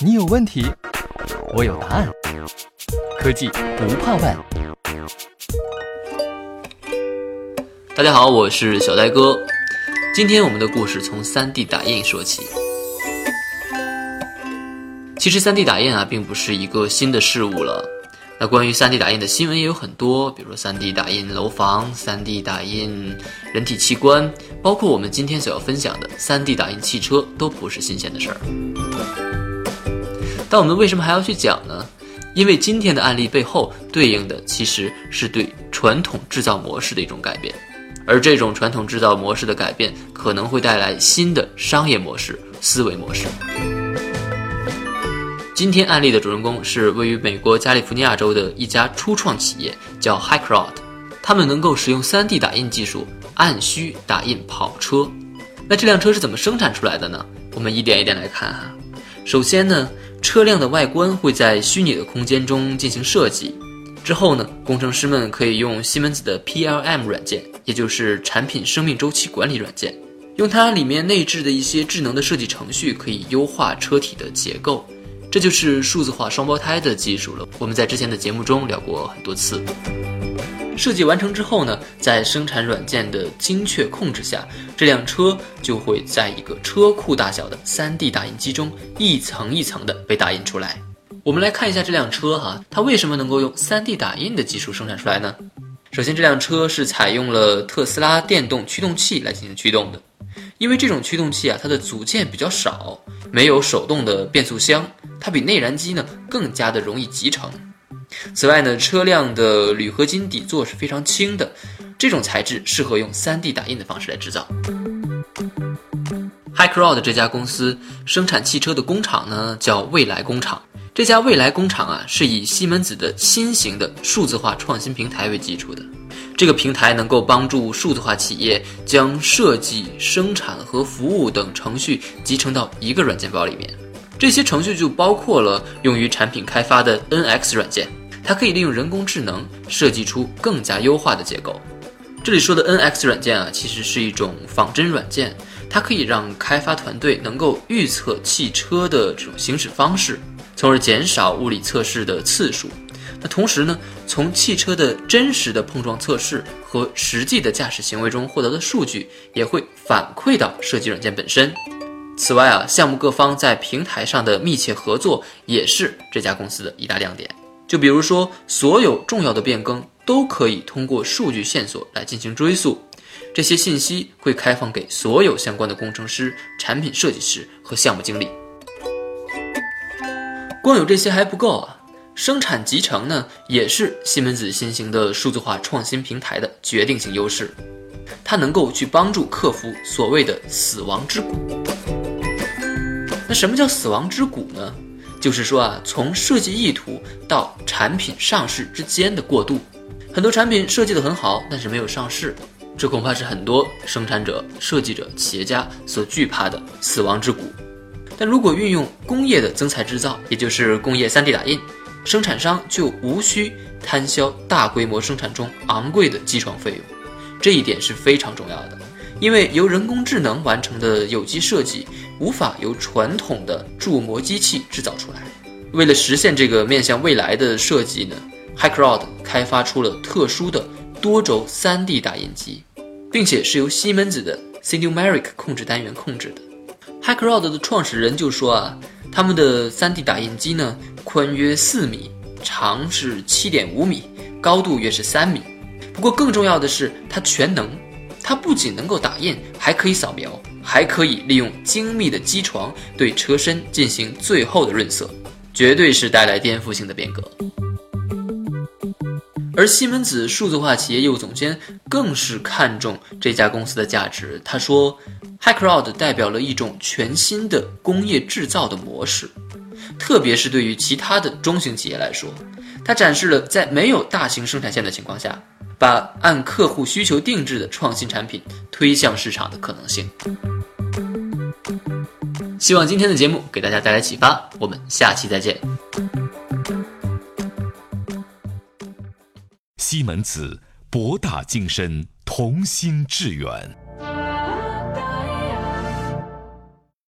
你有问题，我有答案。科技不怕问。大家好，我是小呆哥。今天我们的故事从 3D 打印说起。其实 3D 打印啊，并不是一个新的事物了。那关于 3D 打印的新闻也有很多，比如说 3D 打印楼房、3D 打印人体器官，包括我们今天所要分享的 3D 打印汽车，都不是新鲜的事儿。但我们为什么还要去讲呢？因为今天的案例背后对应的其实是对传统制造模式的一种改变，而这种传统制造模式的改变可能会带来新的商业模式、思维模式。今天案例的主人公是位于美国加利福尼亚州的一家初创企业，叫 Hicrod。他们能够使用 3D 打印技术按需打印跑车。那这辆车是怎么生产出来的呢？我们一点一点来看哈。首先呢，车辆的外观会在虚拟的空间中进行设计。之后呢，工程师们可以用西门子的 PLM 软件，也就是产品生命周期管理软件，用它里面内置的一些智能的设计程序，可以优化车体的结构。这就是数字化双胞胎的技术了。我们在之前的节目中聊过很多次。设计完成之后呢，在生产软件的精确控制下，这辆车就会在一个车库大小的 3D 打印机中一层一层的被打印出来。我们来看一下这辆车哈，它为什么能够用 3D 打印的技术生产出来呢？首先，这辆车是采用了特斯拉电动驱动器来进行驱动的，因为这种驱动器啊，它的组件比较少，没有手动的变速箱。它比内燃机呢更加的容易集成。此外呢，车辆的铝合金底座是非常轻的，这种材质适合用 3D 打印的方式来制造。Hicrod 这家公司生产汽车的工厂呢叫未来工厂。这家未来工厂啊是以西门子的新型的数字化创新平台为基础的。这个平台能够帮助数字化企业将设计、生产和服务等程序集成到一个软件包里面。这些程序就包括了用于产品开发的 NX 软件，它可以利用人工智能设计出更加优化的结构。这里说的 NX 软件啊，其实是一种仿真软件，它可以让开发团队能够预测汽车的这种行驶方式，从而减少物理测试的次数。那同时呢，从汽车的真实的碰撞测试和实际的驾驶行为中获得的数据，也会反馈到设计软件本身。此外啊，项目各方在平台上的密切合作也是这家公司的一大亮点。就比如说，所有重要的变更都可以通过数据线索来进行追溯，这些信息会开放给所有相关的工程师、产品设计师和项目经理。光有这些还不够啊，生产集成呢，也是西门子新型的数字化创新平台的决定性优势，它能够去帮助克服所谓的死亡之谷。那什么叫死亡之谷呢？就是说啊，从设计意图到产品上市之间的过渡，很多产品设计的很好，但是没有上市，这恐怕是很多生产者、设计者、企业家所惧怕的死亡之谷。但如果运用工业的增材制造，也就是工业 3D 打印，生产商就无需摊销大规模生产中昂贵的机床费用，这一点是非常重要的。因为由人工智能完成的有机设计无法由传统的铸模机器制造出来。为了实现这个面向未来的设计呢，Hicrod 开发出了特殊的多轴 3D 打印机，并且是由西门子的 Cinumeric 控制单元控制的。Hicrod 的创始人就说啊，他们的 3D 打印机呢，宽约四米，长是7.5米，高度约是三米。不过更重要的是，它全能。它不仅能够打印，还可以扫描，还可以利用精密的机床对车身进行最后的润色，绝对是带来颠覆性的变革。而西门子数字化企业业务总监更是看重这家公司的价值。他说 h i c r o u d 代表了一种全新的工业制造的模式，特别是对于其他的中型企业来说，它展示了在没有大型生产线的情况下。”把按客户需求定制的创新产品推向市场的可能性。希望今天的节目给大家带来启发，我们下期再见。西门子，博大精深，同心致远。